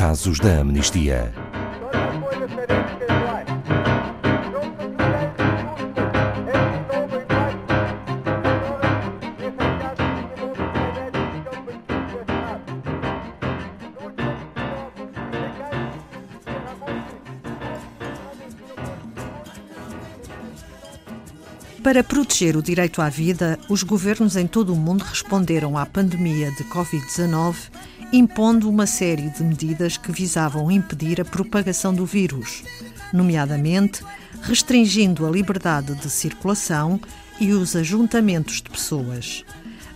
casos da amnistia. Para proteger o direito à vida, os governos em todo o mundo responderam à pandemia de Covid-19 impondo uma série de medidas que visavam impedir a propagação do vírus, nomeadamente restringindo a liberdade de circulação e os ajuntamentos de pessoas.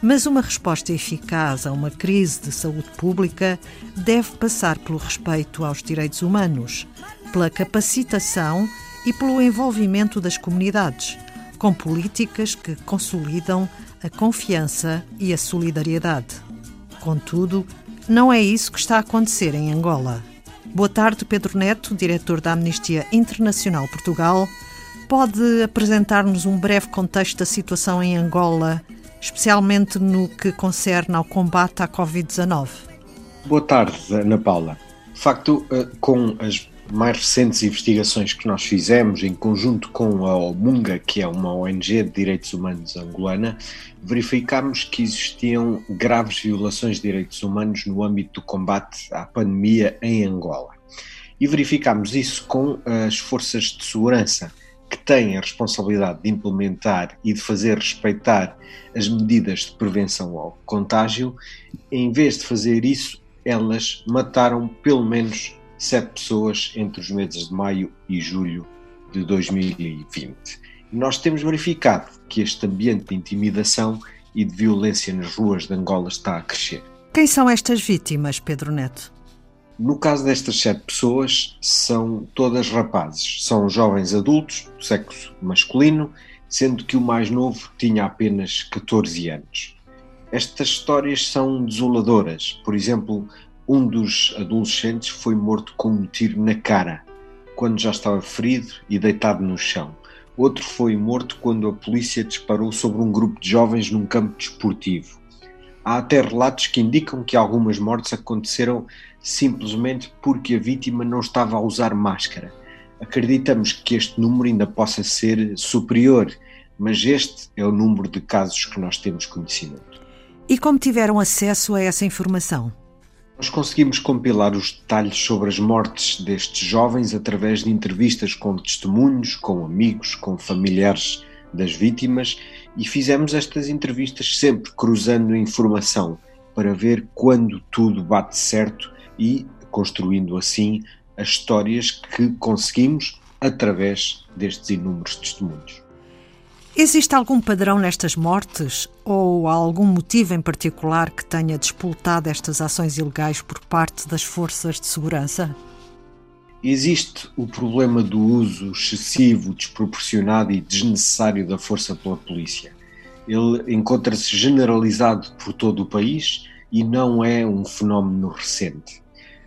Mas uma resposta eficaz a uma crise de saúde pública deve passar pelo respeito aos direitos humanos, pela capacitação e pelo envolvimento das comunidades com políticas que consolidam a confiança e a solidariedade. Contudo, não é isso que está a acontecer em Angola. Boa tarde, Pedro Neto, diretor da Amnistia Internacional Portugal. Pode apresentar-nos um breve contexto da situação em Angola, especialmente no que concerne ao combate à Covid-19? Boa tarde, Ana Paula. De facto, eh, com as mais recentes investigações que nós fizemos, em conjunto com a OMUNGA, que é uma ONG de direitos humanos angolana, verificámos que existiam graves violações de direitos humanos no âmbito do combate à pandemia em Angola. E verificámos isso com as forças de segurança, que têm a responsabilidade de implementar e de fazer respeitar as medidas de prevenção ao contágio. Em vez de fazer isso, elas mataram pelo menos sete pessoas entre os meses de maio e julho de 2020. E nós temos verificado que este ambiente de intimidação e de violência nas ruas de Angola está a crescer. Quem são estas vítimas, Pedro Neto? No caso destas sete pessoas, são todas rapazes. São jovens adultos, do sexo masculino, sendo que o mais novo tinha apenas 14 anos. Estas histórias são desoladoras. Por exemplo, um dos adolescentes foi morto com um tiro na cara, quando já estava ferido e deitado no chão. Outro foi morto quando a polícia disparou sobre um grupo de jovens num campo desportivo. Há até relatos que indicam que algumas mortes aconteceram simplesmente porque a vítima não estava a usar máscara. Acreditamos que este número ainda possa ser superior, mas este é o número de casos que nós temos conhecimento. E como tiveram acesso a essa informação? Nós conseguimos compilar os detalhes sobre as mortes destes jovens através de entrevistas com testemunhos, com amigos, com familiares das vítimas e fizemos estas entrevistas sempre cruzando informação para ver quando tudo bate certo e construindo assim as histórias que conseguimos através destes inúmeros testemunhos. Existe algum padrão nestas mortes ou algum motivo em particular que tenha despoltado estas ações ilegais por parte das forças de segurança? Existe o problema do uso excessivo, desproporcionado e desnecessário da força pela polícia. Ele encontra-se generalizado por todo o país e não é um fenómeno recente.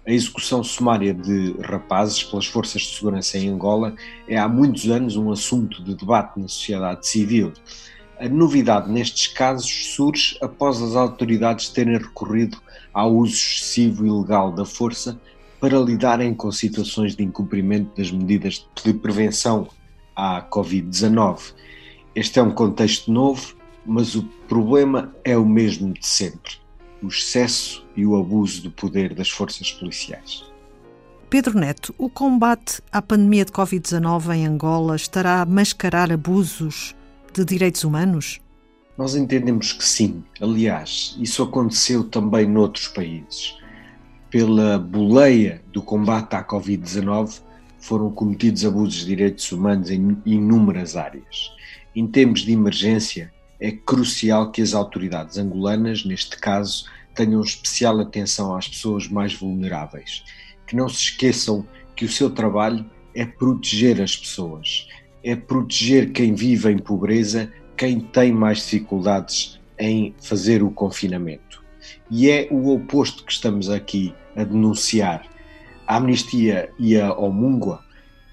A execução sumária de rapazes pelas forças de segurança em Angola é há muitos anos um assunto de debate na sociedade civil. A novidade nestes casos surge após as autoridades terem recorrido ao uso excessivo e ilegal da força para lidarem com situações de incumprimento das medidas de prevenção à Covid-19. Este é um contexto novo, mas o problema é o mesmo de sempre o excesso e o abuso do poder das forças policiais. Pedro Neto, o combate à pandemia de Covid-19 em Angola estará a mascarar abusos de direitos humanos? Nós entendemos que sim. Aliás, isso aconteceu também noutros países. Pela boleia do combate à Covid-19, foram cometidos abusos de direitos humanos em inúmeras áreas. Em tempos de emergência, é crucial que as autoridades angolanas, neste caso, tenham especial atenção às pessoas mais vulneráveis, que não se esqueçam que o seu trabalho é proteger as pessoas, é proteger quem vive em pobreza, quem tem mais dificuldades em fazer o confinamento. E é o oposto que estamos aqui a denunciar. A Amnistia e a Omungua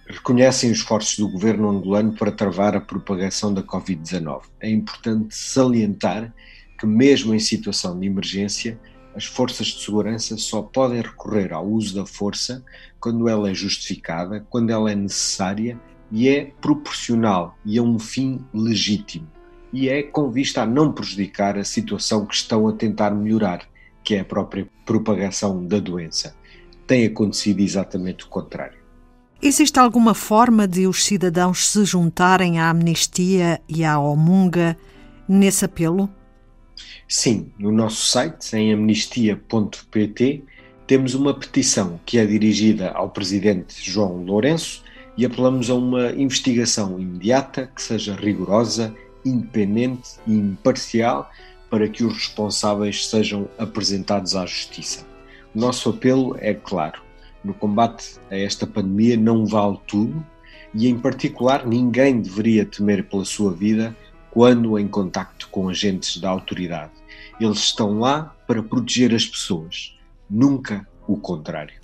reconhecem os esforços do governo angolano para travar a propagação da Covid-19. É importante salientar que, mesmo em situação de emergência, as forças de segurança só podem recorrer ao uso da força quando ela é justificada, quando ela é necessária e é proporcional e a um fim legítimo. E é com vista a não prejudicar a situação que estão a tentar melhorar, que é a própria propagação da doença. Tem acontecido exatamente o contrário. Existe alguma forma de os cidadãos se juntarem à amnistia e à omunga nesse apelo? Sim, no nosso site, em amnistia.pt, temos uma petição que é dirigida ao presidente João Lourenço e apelamos a uma investigação imediata que seja rigorosa, independente e imparcial para que os responsáveis sejam apresentados à justiça. O nosso apelo é claro: no combate a esta pandemia não vale tudo e, em particular, ninguém deveria temer pela sua vida quando em contacto com agentes da autoridade. Eles estão lá para proteger as pessoas, nunca o contrário.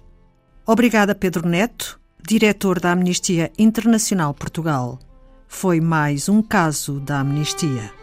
Obrigada, Pedro Neto, diretor da Amnistia Internacional Portugal. Foi mais um caso da Amnistia.